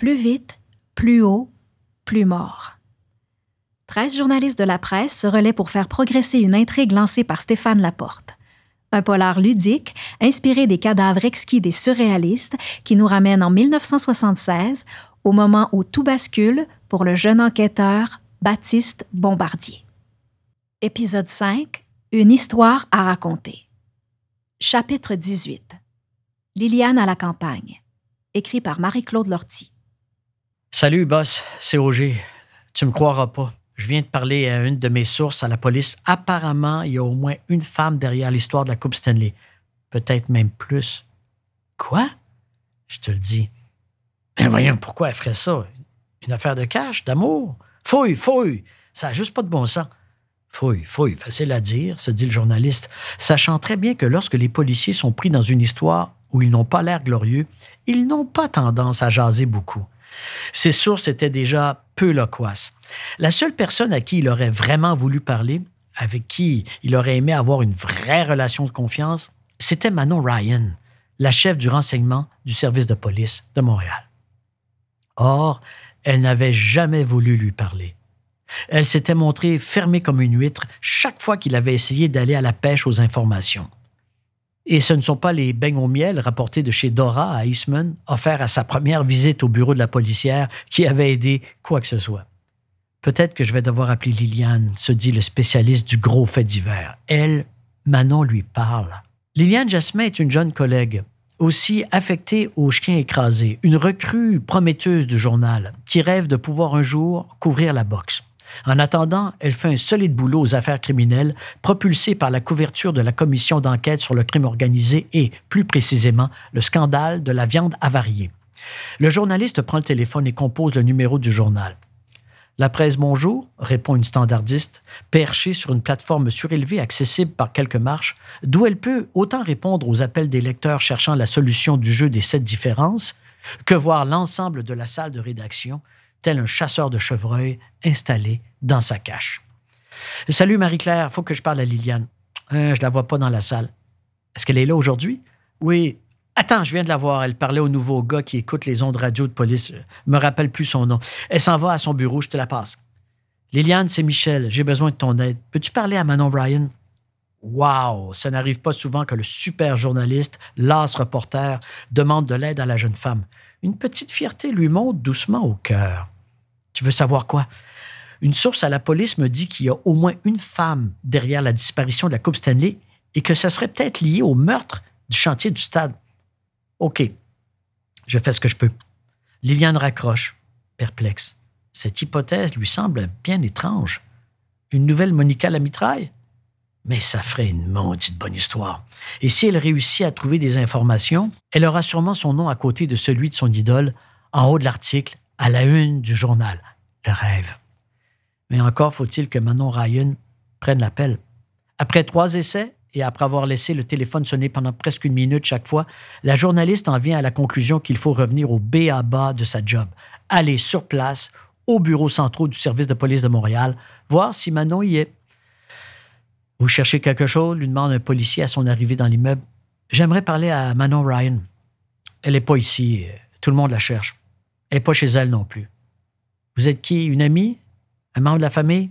Plus vite, plus haut, plus mort. Treize journalistes de la presse se relaient pour faire progresser une intrigue lancée par Stéphane Laporte. Un polar ludique, inspiré des cadavres exquis des surréalistes, qui nous ramène en 1976, au moment où tout bascule pour le jeune enquêteur Baptiste Bombardier. Épisode 5 Une histoire à raconter. Chapitre 18 Liliane à la campagne. Écrit par Marie-Claude Lortie. Salut, boss, c'est Auger. Tu me croiras pas. Je viens de parler à une de mes sources à la police. Apparemment, il y a au moins une femme derrière l'histoire de la Coupe Stanley. Peut-être même plus. Quoi? Je te le dis. Mais voyons, pourquoi elle ferait ça? Une affaire de cash, d'amour? Fouille, fouille! Ça n'a juste pas de bon sens. Fouille, fouille, facile à dire, se dit le journaliste, sachant très bien que lorsque les policiers sont pris dans une histoire où ils n'ont pas l'air glorieux, ils n'ont pas tendance à jaser beaucoup. Ses sources étaient déjà peu loquaces. La seule personne à qui il aurait vraiment voulu parler, avec qui il aurait aimé avoir une vraie relation de confiance, c'était Manon Ryan, la chef du renseignement du service de police de Montréal. Or, elle n'avait jamais voulu lui parler. Elle s'était montrée fermée comme une huître chaque fois qu'il avait essayé d'aller à la pêche aux informations. Et ce ne sont pas les beignes au miel rapportés de chez Dora à Eastman, offerts à sa première visite au bureau de la policière, qui avaient aidé quoi que ce soit. Peut-être que je vais devoir appeler Liliane, se dit le spécialiste du gros fait divers. Elle, Manon lui parle. Liliane Jasmin est une jeune collègue, aussi affectée au chien écrasé, une recrue prometteuse du journal, qui rêve de pouvoir un jour couvrir la boxe. En attendant, elle fait un solide boulot aux affaires criminelles, propulsée par la couverture de la commission d'enquête sur le crime organisé et, plus précisément, le scandale de la viande avariée. Le journaliste prend le téléphone et compose le numéro du journal. La presse Bonjour, répond une standardiste, perchée sur une plateforme surélevée accessible par quelques marches, d'où elle peut autant répondre aux appels des lecteurs cherchant la solution du jeu des sept différences que voir l'ensemble de la salle de rédaction tel un chasseur de chevreuils installé dans sa cache. Salut Marie-Claire, faut que je parle à Liliane. Euh, je la vois pas dans la salle. Est-ce qu'elle est là aujourd'hui? Oui. Attends, je viens de la voir. Elle parlait au nouveau gars qui écoute les ondes radio de police. Je me rappelle plus son nom. Elle s'en va à son bureau, je te la passe. Liliane, c'est Michel. J'ai besoin de ton aide. Peux-tu parler à Manon Ryan? Wow! Ça n'arrive pas souvent que le super journaliste, l'as reporter, demande de l'aide à la jeune femme. Une petite fierté lui monte doucement au cœur. Tu veux savoir quoi? Une source à la police me dit qu'il y a au moins une femme derrière la disparition de la Coupe Stanley et que ça serait peut-être lié au meurtre du chantier du stade. OK. Je fais ce que je peux. Liliane raccroche, perplexe. Cette hypothèse lui semble bien étrange. Une nouvelle Monica la mitraille? Mais ça ferait une maudite bonne histoire. Et si elle réussit à trouver des informations, elle aura sûrement son nom à côté de celui de son idole, en haut de l'article, à la une du journal. Le rêve. Mais encore faut-il que Manon Ryan prenne l'appel. Après trois essais, et après avoir laissé le téléphone sonner pendant presque une minute chaque fois, la journaliste en vient à la conclusion qu'il faut revenir au B de sa job, aller sur place, au bureau central du service de police de Montréal, voir si Manon y est. Vous cherchez quelque chose? lui demande un policier à son arrivée dans l'immeuble. J'aimerais parler à Manon Ryan. Elle n'est pas ici. Tout le monde la cherche. Elle n'est pas chez elle non plus. Vous êtes qui? Une amie? Un membre de la famille?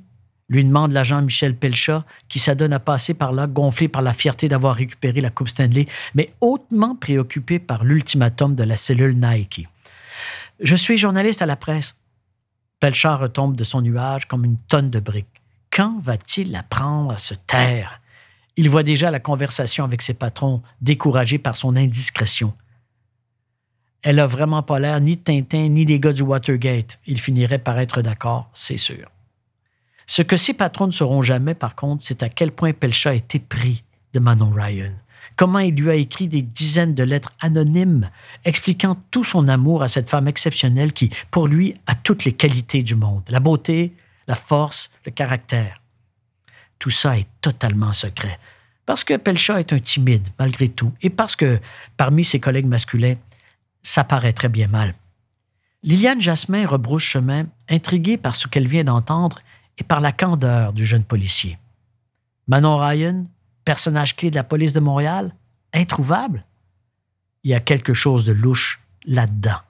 lui demande l'agent Michel Pelchat, qui s'adonne à passer par là, gonflé par la fierté d'avoir récupéré la Coupe Stanley, mais hautement préoccupé par l'ultimatum de la cellule Nike. Je suis journaliste à la presse. Pelchat retombe de son nuage comme une tonne de briques. Quand va-t-il apprendre à se taire? Il voit déjà la conversation avec ses patrons, découragé par son indiscrétion. Elle a vraiment pas l'air ni Tintin ni des gars du Watergate. Il finirait par être d'accord, c'est sûr. Ce que ses patrons ne sauront jamais, par contre, c'est à quel point Pelcha a été pris de Manon Ryan. Comment il lui a écrit des dizaines de lettres anonymes expliquant tout son amour à cette femme exceptionnelle qui, pour lui, a toutes les qualités du monde. La beauté, la force, le caractère. Tout ça est totalement secret. Parce que Pelcha est un timide, malgré tout, et parce que, parmi ses collègues masculins, ça paraît très bien mal. Liliane Jasmin rebrousse chemin, intriguée par ce qu'elle vient d'entendre et par la candeur du jeune policier. Manon Ryan, personnage clé de la police de Montréal, introuvable? Il y a quelque chose de louche là-dedans.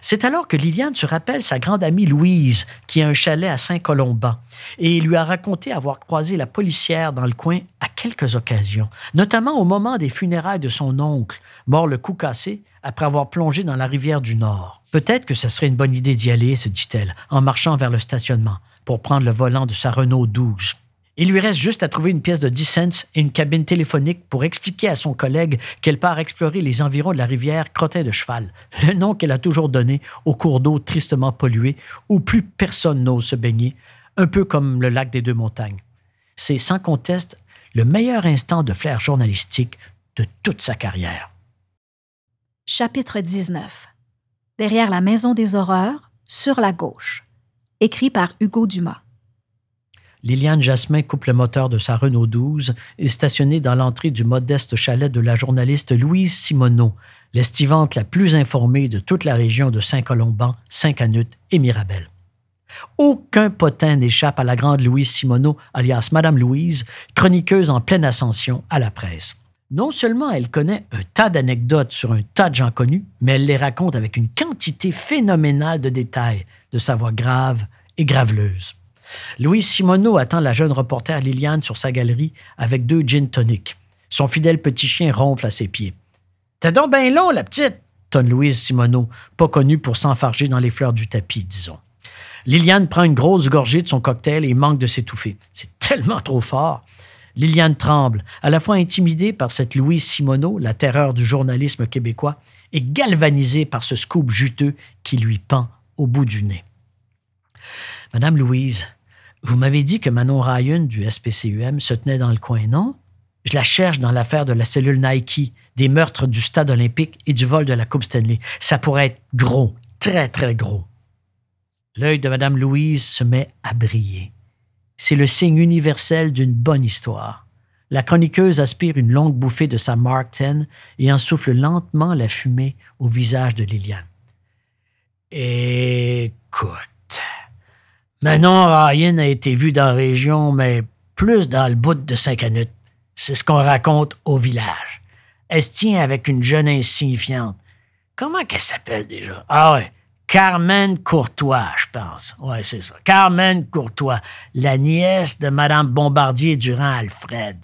C'est alors que Liliane se rappelle sa grande amie Louise, qui a un chalet à Saint-Colomban, et lui a raconté avoir croisé la policière dans le coin à quelques occasions, notamment au moment des funérailles de son oncle, mort le cou cassé après avoir plongé dans la rivière du Nord. Peut-être que ce serait une bonne idée d'y aller, se dit-elle, en marchant vers le stationnement, pour prendre le volant de sa Renault 12. Il lui reste juste à trouver une pièce de 10 cents et une cabine téléphonique pour expliquer à son collègue qu'elle part explorer les environs de la rivière Crottin de Cheval, le nom qu'elle a toujours donné au cours d'eau tristement pollué où plus personne n'ose se baigner, un peu comme le lac des Deux Montagnes. C'est sans conteste le meilleur instant de flair journalistique de toute sa carrière. Chapitre 19 Derrière la Maison des Horreurs, sur la gauche. Écrit par Hugo Dumas. Liliane Jasmin coupe le moteur de sa Renault 12 et stationnée dans l'entrée du modeste chalet de la journaliste Louise Simoneau, l'estivante la plus informée de toute la région de Saint-Colomban, Saint-Canute et Mirabel. Aucun potin n'échappe à la grande Louise Simoneau, alias Madame Louise, chroniqueuse en pleine ascension à la presse. Non seulement elle connaît un tas d'anecdotes sur un tas de gens connus, mais elle les raconte avec une quantité phénoménale de détails, de sa voix grave et graveleuse. Louise Simoneau attend la jeune reporter Liliane sur sa galerie avec deux gin tonic. Son fidèle petit chien ronfle à ses pieds. T'es donc bien long, la petite, tonne Louise Simoneau, pas connue pour s'enfarger dans les fleurs du tapis, disons. Liliane prend une grosse gorgée de son cocktail et manque de s'étouffer. C'est tellement trop fort. Liliane tremble, à la fois intimidée par cette Louise Simoneau, la terreur du journalisme québécois, et galvanisée par ce scoop juteux qui lui pend au bout du nez. Madame Louise, vous m'avez dit que Manon Ryan du SPCUM se tenait dans le coin, non? Je la cherche dans l'affaire de la cellule Nike, des meurtres du stade olympique et du vol de la Coupe Stanley. Ça pourrait être gros, très, très gros. L'œil de Madame Louise se met à briller. C'est le signe universel d'une bonne histoire. La chroniqueuse aspire une longue bouffée de sa Mark et en souffle lentement la fumée au visage de Liliane. Écoute, Manon Ryan a été vue dans la région, mais plus dans le bout de Saint-Canute. C'est ce qu'on raconte au village. Elle se tient avec une jeune insignifiante. Comment qu'elle s'appelle déjà? Ah ouais, Carmen Courtois, je pense. Ouais, c'est ça. Carmen Courtois, la nièce de Madame Bombardier durant Alfred.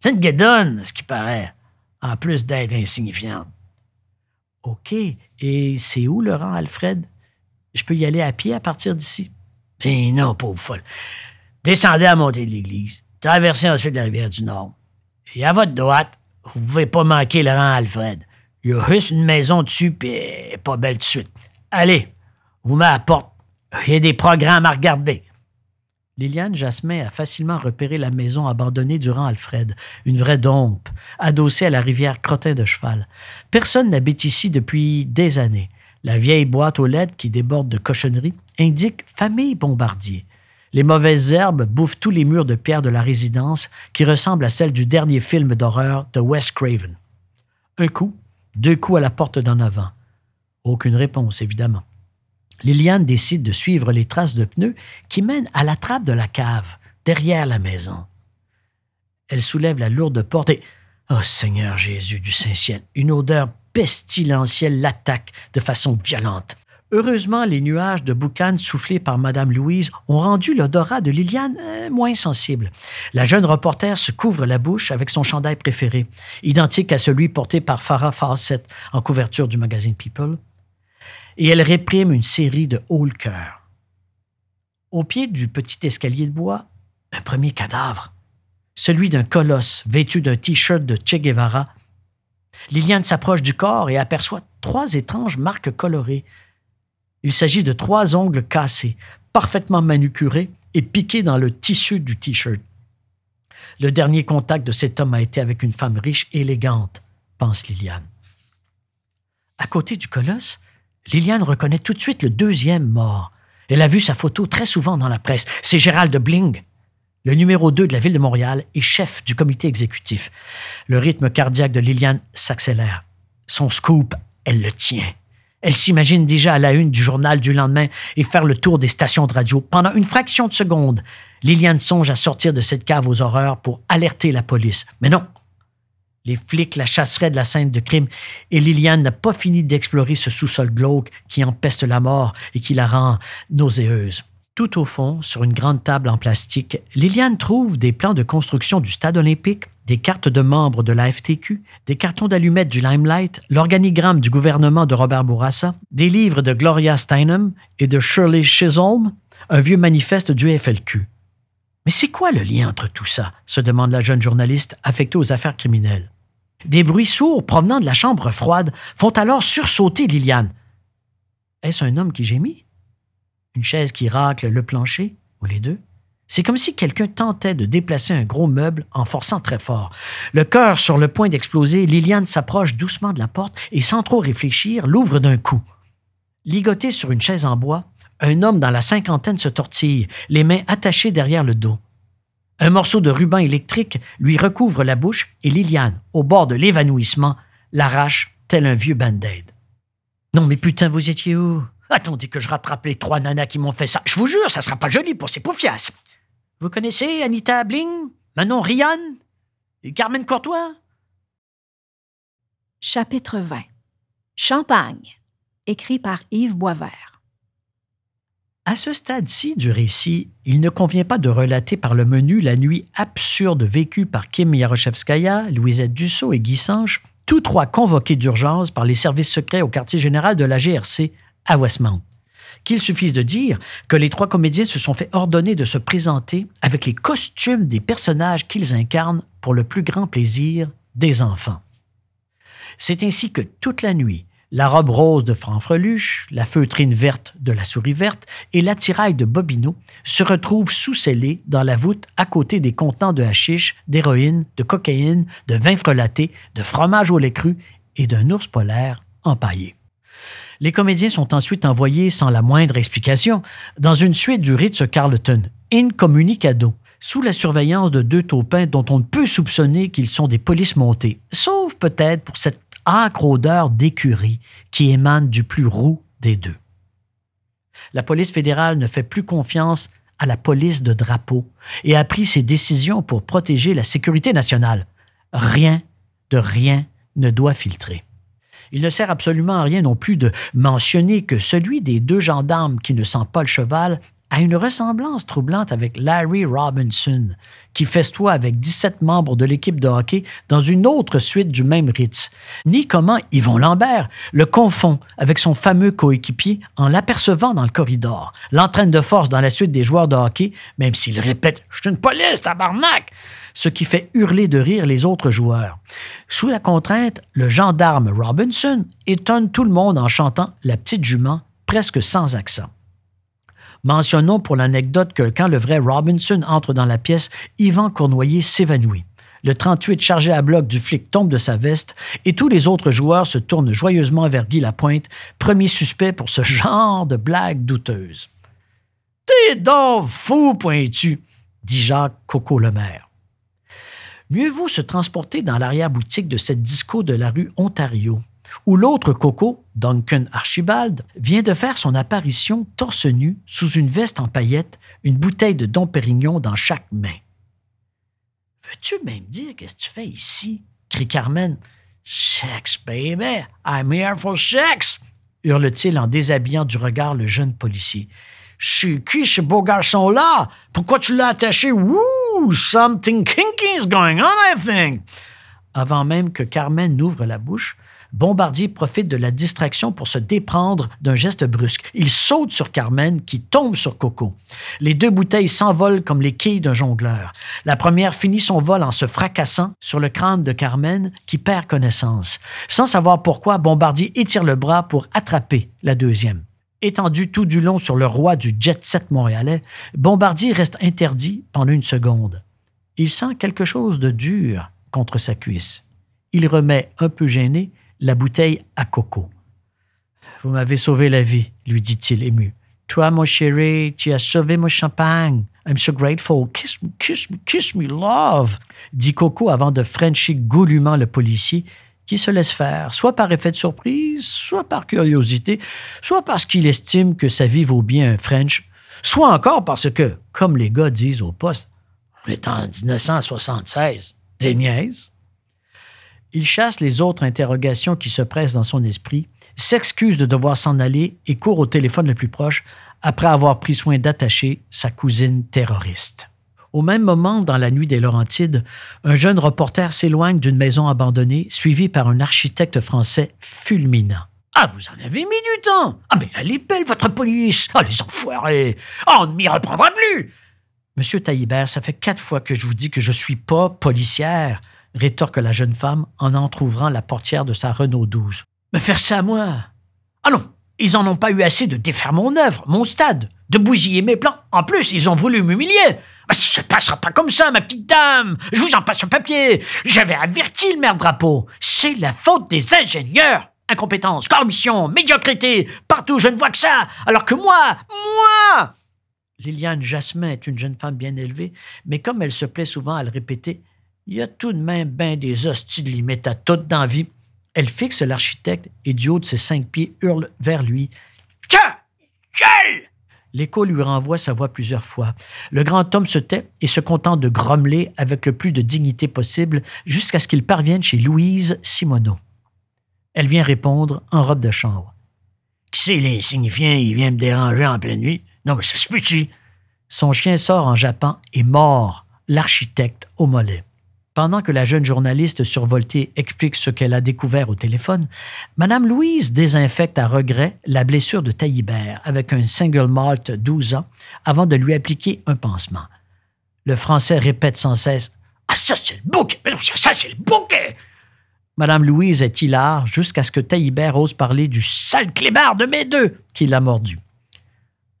C'est une guédonne, ce qui paraît, en plus d'être insignifiante. OK. Et c'est où rang Alfred? Je peux y aller à pied à partir d'ici? Ben non, pauvre folle. Descendez à monter de l'église. Traversez ensuite la rivière du Nord. Et à votre droite, vous ne pouvez pas manquer le rang Alfred. Il y a juste une maison dessus, puis pas belle de suite. Allez, vous mettez à la porte. Il y a des programmes à regarder. Liliane Jasmin a facilement repéré la maison abandonnée durant Alfred, une vraie dompe, adossée à la rivière Crottin de Cheval. Personne n'habite ici depuis des années. La vieille boîte aux lettres qui déborde de cochonneries indique famille Bombardier. Les mauvaises herbes bouffent tous les murs de pierre de la résidence qui ressemble à celle du dernier film d'horreur de Wes Craven. Un coup, deux coups à la porte d'en avant. Aucune réponse, évidemment. Liliane décide de suivre les traces de pneus qui mènent à la trappe de la cave, derrière la maison. Elle soulève la lourde porte et, oh Seigneur Jésus du Saint-Ciel, une odeur pestilentielle l'attaque de façon violente. Heureusement, les nuages de boucan soufflés par Madame Louise ont rendu l'odorat de Liliane euh, moins sensible. La jeune reporter se couvre la bouche avec son chandail préféré, identique à celui porté par Farah Fawcett en couverture du magazine People, et elle réprime une série de hauts le cœur. Au pied du petit escalier de bois, un premier cadavre, celui d'un colosse vêtu d'un t-shirt de Che Guevara Liliane s'approche du corps et aperçoit trois étranges marques colorées. Il s'agit de trois ongles cassés, parfaitement manucurés et piqués dans le tissu du T-shirt. Le dernier contact de cet homme a été avec une femme riche et élégante, pense Liliane. À côté du colosse, Liliane reconnaît tout de suite le deuxième mort. Elle a vu sa photo très souvent dans la presse. C'est Gérald Bling, le numéro 2 de la ville de Montréal est chef du comité exécutif. Le rythme cardiaque de Liliane s'accélère. Son scoop, elle le tient. Elle s'imagine déjà à la une du journal du lendemain et faire le tour des stations de radio. Pendant une fraction de seconde, Liliane songe à sortir de cette cave aux horreurs pour alerter la police. Mais non. Les flics la chasseraient de la scène de crime et Liliane n'a pas fini d'explorer ce sous-sol glauque qui empeste la mort et qui la rend nauséeuse. Tout au fond, sur une grande table en plastique, Liliane trouve des plans de construction du stade olympique, des cartes de membres de la FTQ, des cartons d'allumettes du Limelight, l'organigramme du gouvernement de Robert Bourassa, des livres de Gloria Steinem et de Shirley Chisholm, un vieux manifeste du FLQ. Mais c'est quoi le lien entre tout ça? se demande la jeune journaliste affectée aux affaires criminelles. Des bruits sourds provenant de la chambre froide font alors sursauter Liliane. Est-ce un homme qui gémit? Une chaise qui racle le plancher Ou les deux C'est comme si quelqu'un tentait de déplacer un gros meuble en forçant très fort. Le cœur sur le point d'exploser, Liliane s'approche doucement de la porte et sans trop réfléchir, l'ouvre d'un coup. Ligotée sur une chaise en bois, un homme dans la cinquantaine se tortille, les mains attachées derrière le dos. Un morceau de ruban électrique lui recouvre la bouche et Liliane, au bord de l'évanouissement, l'arrache tel un vieux band-aid. Non mais putain, vous étiez où? Attendez que je rattrape les trois nanas qui m'ont fait ça. Je vous jure, ça sera pas joli pour ces poufias. Vous connaissez Anita Bling? Manon Ryan? Et Carmen Courtois? Chapitre 20 Champagne, écrit par Yves Boisvert. À ce stade-ci du récit, il ne convient pas de relater par le menu la nuit absurde vécue par Kim Yaroshevskaya, Louisette Dussault et Guy Sanche, tous trois convoqués d'urgence par les services secrets au quartier général de la GRC à Westmount. Qu'il suffise de dire que les trois comédiens se sont fait ordonner de se présenter avec les costumes des personnages qu'ils incarnent pour le plus grand plaisir des enfants. C'est ainsi que toute la nuit, la robe rose de Franfreluche, la feutrine verte de la souris verte et l'attirail de Bobino se retrouvent sous-scellés dans la voûte à côté des contenants de hashish, d'héroïne, de cocaïne, de vin frelaté, de fromage au lait cru et d'un ours polaire empaillé. Les comédiens sont ensuite envoyés sans la moindre explication dans une suite du Ritz Carlton, incommunicado, sous la surveillance de deux taupins dont on ne peut soupçonner qu'ils sont des polices montées, sauf peut-être pour cette âcre odeur d'écurie qui émane du plus roux des deux. La police fédérale ne fait plus confiance à la police de drapeau et a pris ses décisions pour protéger la sécurité nationale. Rien de rien ne doit filtrer. Il ne sert absolument à rien non plus de mentionner que celui des deux gendarmes qui ne sent pas le cheval a une ressemblance troublante avec Larry Robinson, qui festoie avec 17 membres de l'équipe de hockey dans une autre suite du même Ritz, ni comment Yvon Lambert le confond avec son fameux coéquipier en l'apercevant dans le corridor, l'entraîne de force dans la suite des joueurs de hockey, même s'il répète « Je suis une police, tabarnak! » ce qui fait hurler de rire les autres joueurs. Sous la contrainte, le gendarme Robinson étonne tout le monde en chantant La petite jument presque sans accent. Mentionnons pour l'anecdote que quand le vrai Robinson entre dans la pièce, Yvan Cournoyer s'évanouit. Le 38 chargé à bloc du flic tombe de sa veste et tous les autres joueurs se tournent joyeusement vers Guy Lapointe, premier suspect pour ce genre de blague douteuse. T'es donc fou, pointu, dit Jacques Coco Lemaire. Mieux vaut se transporter dans l'arrière-boutique de cette disco de la rue Ontario, où l'autre Coco, Duncan Archibald, vient de faire son apparition torse nu, sous une veste en paillettes, une bouteille de Dom Pérignon dans chaque main. Veux-tu même dire qu'est-ce que tu fais ici? crie Carmen. Sex, baby, I'm here for sex! hurle-t-il en déshabillant du regard le jeune policier. Suis qui ce beau garçon-là? Pourquoi tu l'as attaché? Something kinky is going on, I think! Avant même que Carmen n'ouvre la bouche, Bombardier profite de la distraction pour se déprendre d'un geste brusque. Il saute sur Carmen, qui tombe sur Coco. Les deux bouteilles s'envolent comme les quilles d'un jongleur. La première finit son vol en se fracassant sur le crâne de Carmen, qui perd connaissance. Sans savoir pourquoi, Bombardier étire le bras pour attraper la deuxième. Étendu tout du long sur le roi du jet-set montréalais, Bombardier reste interdit pendant une seconde. Il sent quelque chose de dur contre sa cuisse. Il remet, un peu gêné, la bouteille à coco. Vous m'avez sauvé la vie, lui dit-il ému. Toi, mon chéri, tu as sauvé mon champagne. I'm so grateful. Kiss me, kiss me, kiss me, love, dit Coco avant de frencher goulûment le policier qui se laisse faire, soit par effet de surprise, soit par curiosité, soit parce qu'il estime que sa vie vaut bien un French, soit encore parce que, comme les gars disent au poste, on est en 1976, des niaises. Il chasse les autres interrogations qui se pressent dans son esprit, s'excuse de devoir s'en aller et court au téléphone le plus proche après avoir pris soin d'attacher sa cousine terroriste. Au même moment, dans la nuit des Laurentides, un jeune reporter s'éloigne d'une maison abandonnée, suivi par un architecte français fulminant. Ah, vous en avez mis du temps! Ah, mais elle est belle, votre police! Ah, les enfoirés! Ah, on ne m'y reprendra plus! Monsieur Taillibert, ça fait quatre fois que je vous dis que je suis pas policière, rétorque la jeune femme en entr'ouvrant la portière de sa Renault 12. Me faire ça moi? Ah non, ils en ont pas eu assez de défaire mon œuvre, mon stade, de bousiller mes plans. En plus, ils ont voulu m'humilier. Ça ça se passera pas comme ça, ma petite dame. Je vous en passe sur papier. J'avais averti le maire drapeau. C'est la faute des ingénieurs. Incompétence, corruption, médiocrité. Partout, je ne vois que ça. Alors que moi, moi. Liliane Jasmin est une jeune femme bien élevée, mais comme elle se plaît souvent à le répéter, il y a tout de même bien des hosties de limites à toute dans vie. Elle fixe l'architecte et du haut de ses cinq pieds hurle vers lui. Tiens! L'écho lui renvoie sa voix plusieurs fois. Le grand homme se tait et se contente de grommeler avec le plus de dignité possible jusqu'à ce qu'il parvienne chez Louise Simoneau. Elle vient répondre en robe de chambre. Qui c'est l'insignifiant, il vient me déranger en pleine nuit? Non, mais ça se? Son chien sort en jappant et mord l'architecte au mollet. Pendant que la jeune journaliste survoltée explique ce qu'elle a découvert au téléphone, Madame Louise désinfecte à regret la blessure de Taillibert avec un single malt 12 ans avant de lui appliquer un pansement. Le Français répète sans cesse Ah, ça, c'est le bouquet! Ça, c'est le bouquet! Madame Louise est hilar jusqu'à ce que Taillibert ose parler du sale clébard de mes deux qui l'a mordu.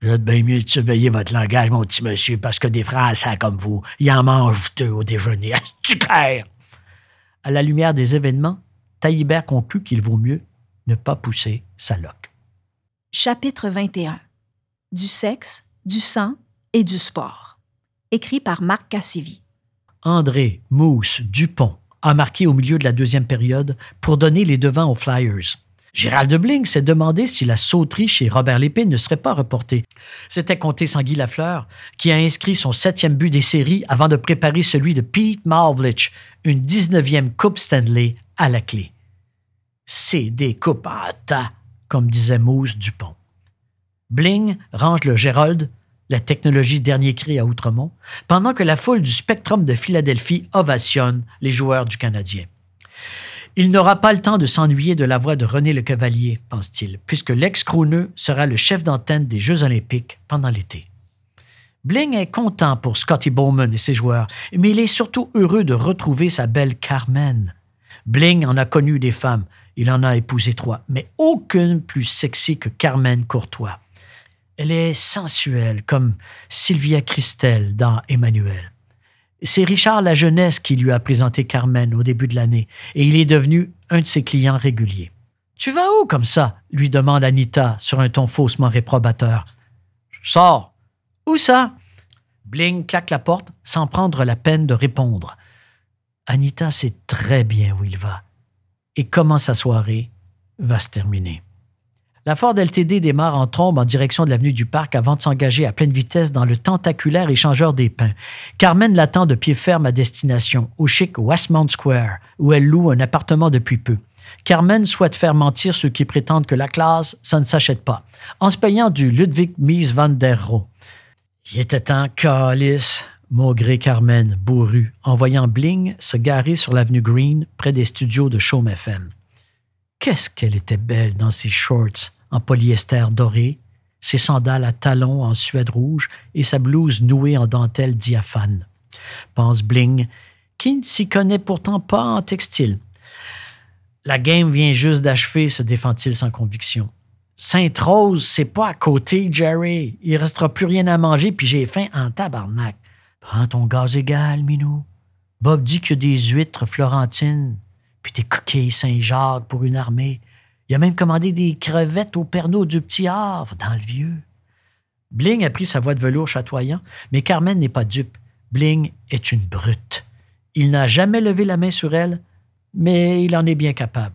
Vous êtes bien mieux de surveiller votre langage, mon petit monsieur, parce que des Français comme vous, ils en mangent deux au déjeuner. Est-ce clair? À la lumière des événements, Taillibert conclut qu'il vaut mieux ne pas pousser sa loque. Chapitre 21 Du sexe, du sang et du sport. Écrit par Marc Cassivi. André Mousse Dupont a marqué au milieu de la deuxième période pour donner les devants aux Flyers. Gérald Bling s'est demandé si la sauterie chez Robert Lépine ne serait pas reportée. C'était compté Sanguy Lafleur, qui a inscrit son septième but des séries avant de préparer celui de Pete Marvlich, une 19e Coupe Stanley à la clé. C'est des coupes à tas, comme disait Mousse Dupont. Bling range le Gérald, la technologie dernier cri à Outremont, pendant que la foule du Spectrum de Philadelphie ovationne les joueurs du Canadien. Il n'aura pas le temps de s'ennuyer de la voix de René Le Cavalier, pense-t-il, puisque l'ex-crouneux sera le chef d'antenne des Jeux olympiques pendant l'été. Bling est content pour Scotty Bowman et ses joueurs, mais il est surtout heureux de retrouver sa belle Carmen. Bling en a connu des femmes, il en a épousé trois, mais aucune plus sexy que Carmen Courtois. Elle est sensuelle, comme Sylvia Christel dans Emmanuel. C'est Richard La Jeunesse qui lui a présenté Carmen au début de l'année, et il est devenu un de ses clients réguliers. Tu vas où comme ça? lui demande Anita sur un ton faussement réprobateur. Sors. Où ça? Bling claque la porte sans prendre la peine de répondre. Anita sait très bien où il va et comment sa soirée va se terminer. La Ford LTD démarre en trombe en direction de l'avenue du Parc avant de s'engager à pleine vitesse dans le tentaculaire échangeur des pins. Carmen l'attend de pied ferme à destination, au chic Westmount Square, où elle loue un appartement depuis peu. Carmen souhaite faire mentir ceux qui prétendent que la classe, ça ne s'achète pas, en se payant du Ludwig Mies van der Rohe. Il était temps, calice, maugré Carmen, bourru, en voyant Bling se garer sur l'avenue Green, près des studios de Chaume FM. Qu'est-ce qu'elle était belle dans ses shorts en polyester doré, ses sandales à talons en suède rouge et sa blouse nouée en dentelle diaphane. Pense Bling, qui ne s'y connaît pourtant pas en textile. La game vient juste d'achever, se défend-il sans conviction. Sainte-Rose, c'est pas à côté, Jerry. Il restera plus rien à manger, puis j'ai faim en tabarnak. Prends ton gaz égal, Minou. Bob dit qu'il y a des huîtres florentines puis des coquilles Saint-Jacques pour une armée. Il a même commandé des crevettes au Pernod du Petit Havre, dans le vieux. Bling a pris sa voix de velours chatoyant, mais Carmen n'est pas dupe. Bling est une brute. Il n'a jamais levé la main sur elle, mais il en est bien capable.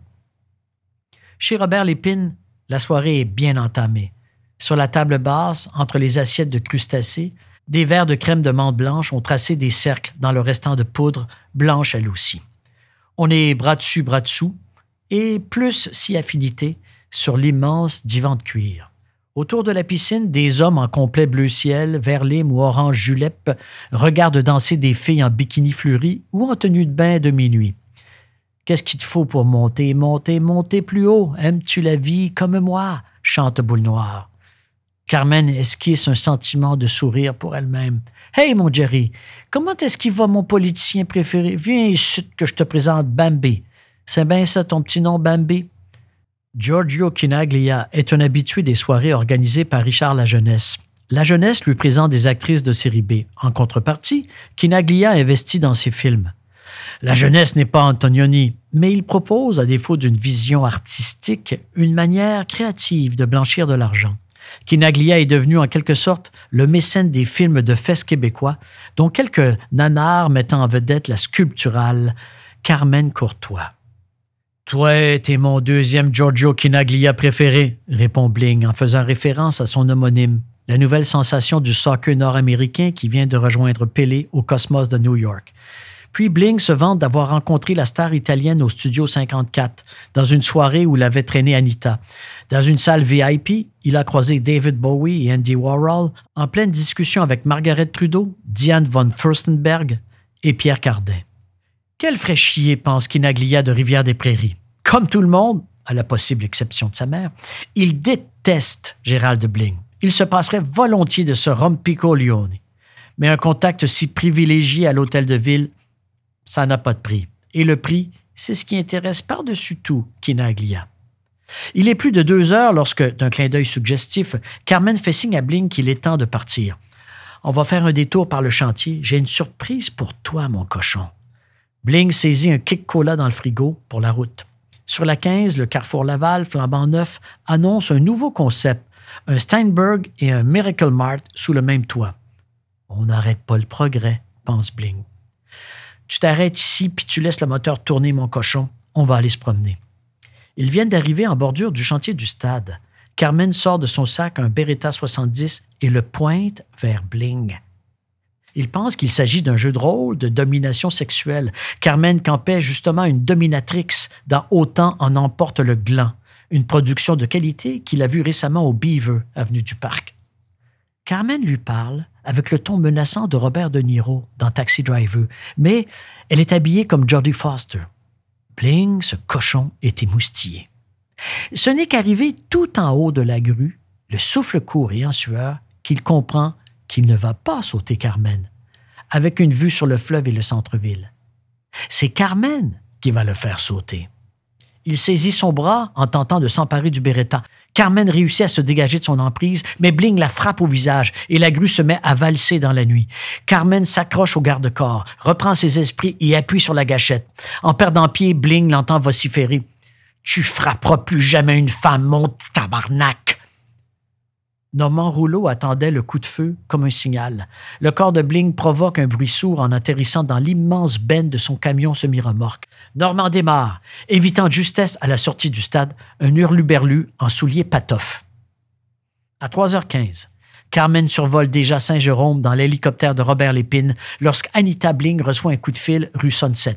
Chez Robert Lépine, la soirée est bien entamée. Sur la table basse, entre les assiettes de crustacés, des verres de crème de menthe blanche ont tracé des cercles dans le restant de poudre, blanche elle aussi. On est bras dessus, bras dessous, et plus si affinité sur l'immense divan de cuir. Autour de la piscine, des hommes en complet bleu ciel, vert ou orange julep regardent danser des filles en bikini fleuri ou en tenue de bain de minuit. Qu'est-ce qu'il te faut pour monter, monter, monter plus haut? Aimes-tu la vie comme moi? chante Boule Noire. Carmen esquisse un sentiment de sourire pour elle-même. Hey, mon Jerry, comment est-ce qu'il va, mon politicien préféré? Viens ici que je te présente Bambi. C'est bien ça ton petit nom, Bambi? Giorgio Kinaglia est un habitué des soirées organisées par Richard La Jeunesse. La Jeunesse lui présente des actrices de série B. En contrepartie, Kinaglia investit dans ses films. La Jeunesse n'est pas Antonioni, mais il propose, à défaut d'une vision artistique, une manière créative de blanchir de l'argent. Kinaglia est devenu en quelque sorte le mécène des films de fesses québécois, dont quelques nanars mettant en vedette la sculpturale Carmen Courtois. Toi, t'es mon deuxième Giorgio Kinaglia préféré, répond Bling en faisant référence à son homonyme, la nouvelle sensation du soccer nord-américain qui vient de rejoindre Pelé au Cosmos de New York. Puis Bling se vante d'avoir rencontré la star italienne au Studio 54, dans une soirée où l'avait traîné Anita. Dans une salle VIP, il a croisé David Bowie et Andy Warhol en pleine discussion avec Margaret Trudeau, Diane von Furstenberg et Pierre Cardin. Quel fraîchier pense Kinaglia de Rivière-des-Prairies? Comme tout le monde, à la possible exception de sa mère, il déteste Gérald Bling. Il se passerait volontiers de ce rompico Lione. Mais un contact si privilégié à l'hôtel de ville, ça n'a pas de prix. Et le prix, c'est ce qui intéresse par-dessus tout Kinaglia. Il est plus de deux heures lorsque, d'un clin d'œil suggestif, Carmen fait signe à Bling qu'il est temps de partir. On va faire un détour par le chantier. J'ai une surprise pour toi, mon cochon. Bling saisit un kick cola dans le frigo pour la route. Sur la 15, le Carrefour Laval, flambant neuf, annonce un nouveau concept, un Steinberg et un Miracle Mart sous le même toit. On n'arrête pas le progrès, pense Bling. Tu t'arrêtes ici puis tu laisses le moteur tourner, mon cochon. On va aller se promener. Ils viennent d'arriver en bordure du chantier du stade. Carmen sort de son sac un Beretta 70 et le pointe vers Bling. Il pense qu'il s'agit d'un jeu de rôle de domination sexuelle. Carmen campait justement une dominatrix dans Autant en emporte le gland, une production de qualité qu'il a vue récemment au Beaver, avenue du Parc. Carmen lui parle avec le ton menaçant de Robert De Niro dans Taxi Driver, mais elle est habillée comme Jodie Foster. Bling, ce cochon, est émoustillé. Ce n'est qu'arrivé tout en haut de la grue, le souffle court et en sueur, qu'il comprend qu'il ne va pas sauter Carmen, avec une vue sur le fleuve et le centre-ville. C'est Carmen qui va le faire sauter. Il saisit son bras en tentant de s'emparer du Beretta. Carmen réussit à se dégager de son emprise, mais Bling la frappe au visage et la grue se met à valser dans la nuit. Carmen s'accroche au garde-corps, reprend ses esprits et appuie sur la gâchette. En perdant pied, Bling l'entend vociférer. Tu frapperas plus jamais une femme, mon tabarnak! Normand Rouleau attendait le coup de feu comme un signal. Le corps de Bling provoque un bruit sourd en atterrissant dans l'immense benne de son camion semi-remorque. Normand démarre, évitant justesse à la sortie du stade un hurluberlu en souliers patoff. À 3h15, Carmen survole déjà Saint-Jérôme dans l'hélicoptère de Robert Lépine lorsque Anita Bling reçoit un coup de fil rue Sunset.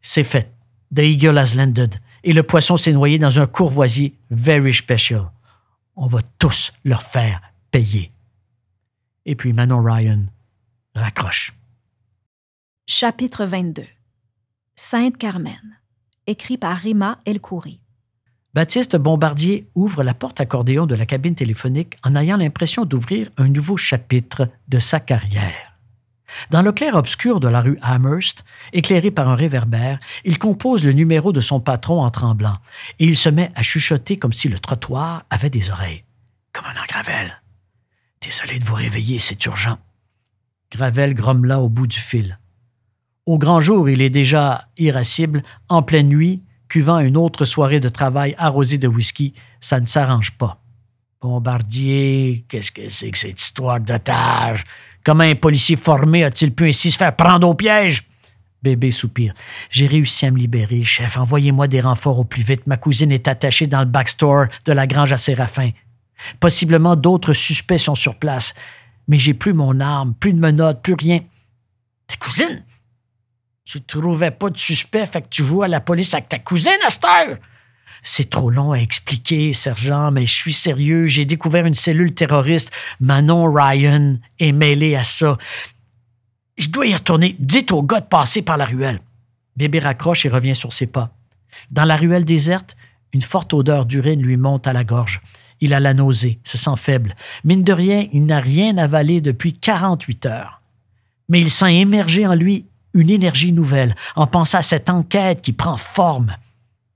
C'est fait. The Eagle has landed et le poisson s'est noyé dans un courvoisier very special on va tous leur faire payer. Et puis Manon Ryan raccroche. Chapitre 22 Sainte Carmen, écrit par Rima Elkouri. Baptiste Bombardier ouvre la porte accordéon de la cabine téléphonique en ayant l'impression d'ouvrir un nouveau chapitre de sa carrière. Dans le clair-obscur de la rue Amherst, éclairé par un réverbère, il compose le numéro de son patron en tremblant, et il se met à chuchoter comme si le trottoir avait des oreilles. Commandant Gravel, désolé de vous réveiller, c'est urgent. Gravel grommela au bout du fil. Au grand jour, il est déjà irascible, en pleine nuit, cuvant une autre soirée de travail arrosée de whisky, ça ne s'arrange pas. Bombardier, qu'est-ce que c'est que cette histoire d'otage? Comment un policier formé a-t-il pu ainsi se faire prendre au piège? Bébé soupire. J'ai réussi à me libérer, chef. Envoyez-moi des renforts au plus vite. Ma cousine est attachée dans le backstore de la grange à Séraphin. Possiblement d'autres suspects sont sur place. Mais j'ai plus mon arme, plus de menottes, plus rien. Ta cousine? Tu trouvais pas de suspect, fait que tu joues à la police avec ta cousine, Esther? C'est trop long à expliquer, sergent, mais je suis sérieux. J'ai découvert une cellule terroriste. Manon Ryan est mêlée à ça. Je dois y retourner. Dites au gars de passer par la ruelle. Bébé raccroche et revient sur ses pas. Dans la ruelle déserte, une forte odeur d'urine lui monte à la gorge. Il a la nausée, se sent faible. Mine de rien, il n'a rien avalé depuis 48 heures. Mais il sent émerger en lui une énergie nouvelle en pensant à cette enquête qui prend forme.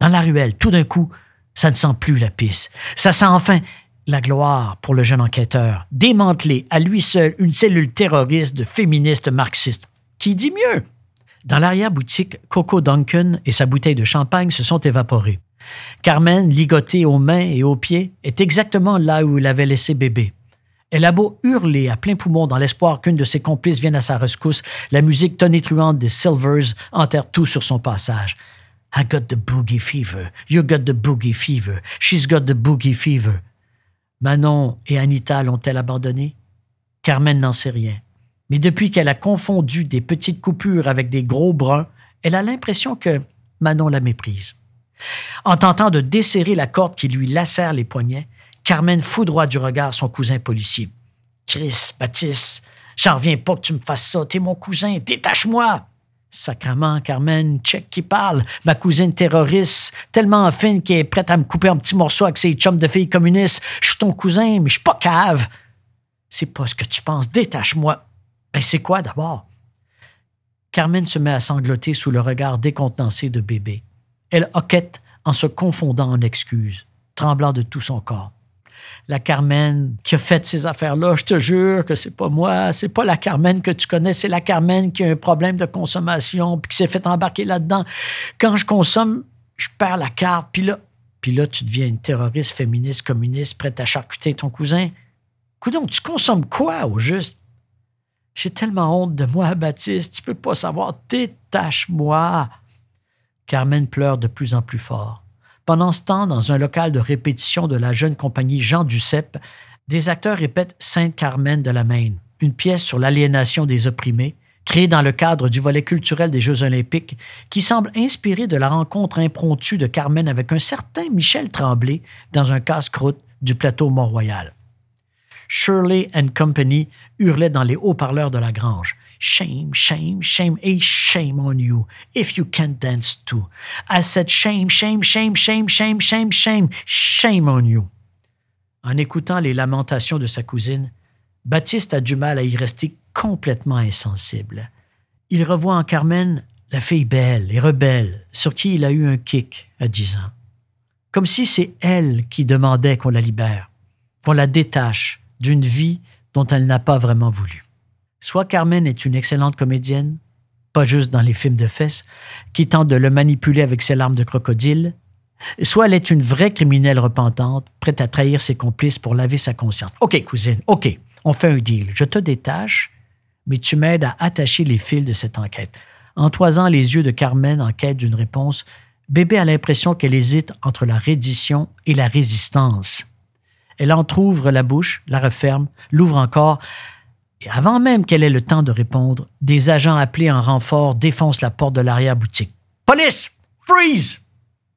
Dans la ruelle, tout d'un coup, ça ne sent plus la piste. Ça sent enfin la gloire pour le jeune enquêteur, démanteler à lui seul une cellule terroriste de féministes marxistes. Qui dit mieux? Dans l'arrière-boutique, Coco Duncan et sa bouteille de champagne se sont évaporés. Carmen, ligotée aux mains et aux pieds, est exactement là où il avait laissé bébé. Elle a beau hurler à plein poumon dans l'espoir qu'une de ses complices vienne à sa rescousse, la musique tonitruante des Silvers enterre tout sur son passage. I got the boogie fever. You got the boogie fever. She's got the boogie fever. Manon et Anita l'ont-elles abandonnée? Carmen n'en sait rien. Mais depuis qu'elle a confondu des petites coupures avec des gros bruns, elle a l'impression que Manon la méprise. En tentant de desserrer la corde qui lui lacère les poignets, Carmen foudroie du regard son cousin policier. Chris, Baptiste, j'en reviens pas que tu me fasses ça. T'es mon cousin, détache-moi. Sacrement, Carmen, check qui parle. Ma cousine terroriste, tellement fine qu'elle est prête à me couper un petit morceau avec ses chums de filles communistes. Je suis ton cousin, mais je suis pas cave. C'est pas ce que tu penses, détache-moi. Ben, c'est quoi d'abord? Carmen se met à sangloter sous le regard décontenancé de bébé. Elle hoquette en se confondant en excuses, tremblant de tout son corps. La Carmen qui a fait ces affaires-là, je te jure que c'est pas moi, c'est pas la Carmen que tu connais, c'est la Carmen qui a un problème de consommation puis qui s'est fait embarquer là-dedans. Quand je consomme, je perds la carte, puis là, puis là, tu deviens une terroriste féministe communiste prête à charcuter ton cousin. Coudon, tu consommes quoi au juste? J'ai tellement honte de moi, Baptiste, tu peux pas savoir, détache-moi. Carmen pleure de plus en plus fort. Pendant ce temps, dans un local de répétition de la jeune compagnie Jean Duceppe, des acteurs répètent Sainte Carmen de la Maine, une pièce sur l'aliénation des opprimés, créée dans le cadre du volet culturel des Jeux olympiques, qui semble inspirée de la rencontre impromptue de Carmen avec un certain Michel Tremblay dans un casse-croûte du plateau Mont-Royal. Shirley and Company hurlaient dans les haut-parleurs de la grange. Shame, shame, shame, et shame on you, if you can't dance too. I said shame, shame, shame, shame, shame, shame, shame, shame on you. En écoutant les lamentations de sa cousine, Baptiste a du mal à y rester complètement insensible. Il revoit en Carmen la fille belle et rebelle sur qui il a eu un kick à dix ans. Comme si c'est elle qui demandait qu'on la libère, qu'on la détache d'une vie dont elle n'a pas vraiment voulu. Soit Carmen est une excellente comédienne, pas juste dans les films de fesses, qui tente de le manipuler avec ses larmes de crocodile, soit elle est une vraie criminelle repentante, prête à trahir ses complices pour laver sa conscience. OK, cousine, OK, on fait un deal. Je te détache, mais tu m'aides à attacher les fils de cette enquête. En toisant les yeux de Carmen en quête d'une réponse, Bébé a l'impression qu'elle hésite entre la reddition et la résistance. Elle entr'ouvre la bouche, la referme, l'ouvre encore, et avant même qu'elle ait le temps de répondre, des agents appelés en renfort défoncent la porte de l'arrière-boutique. Police! Freeze!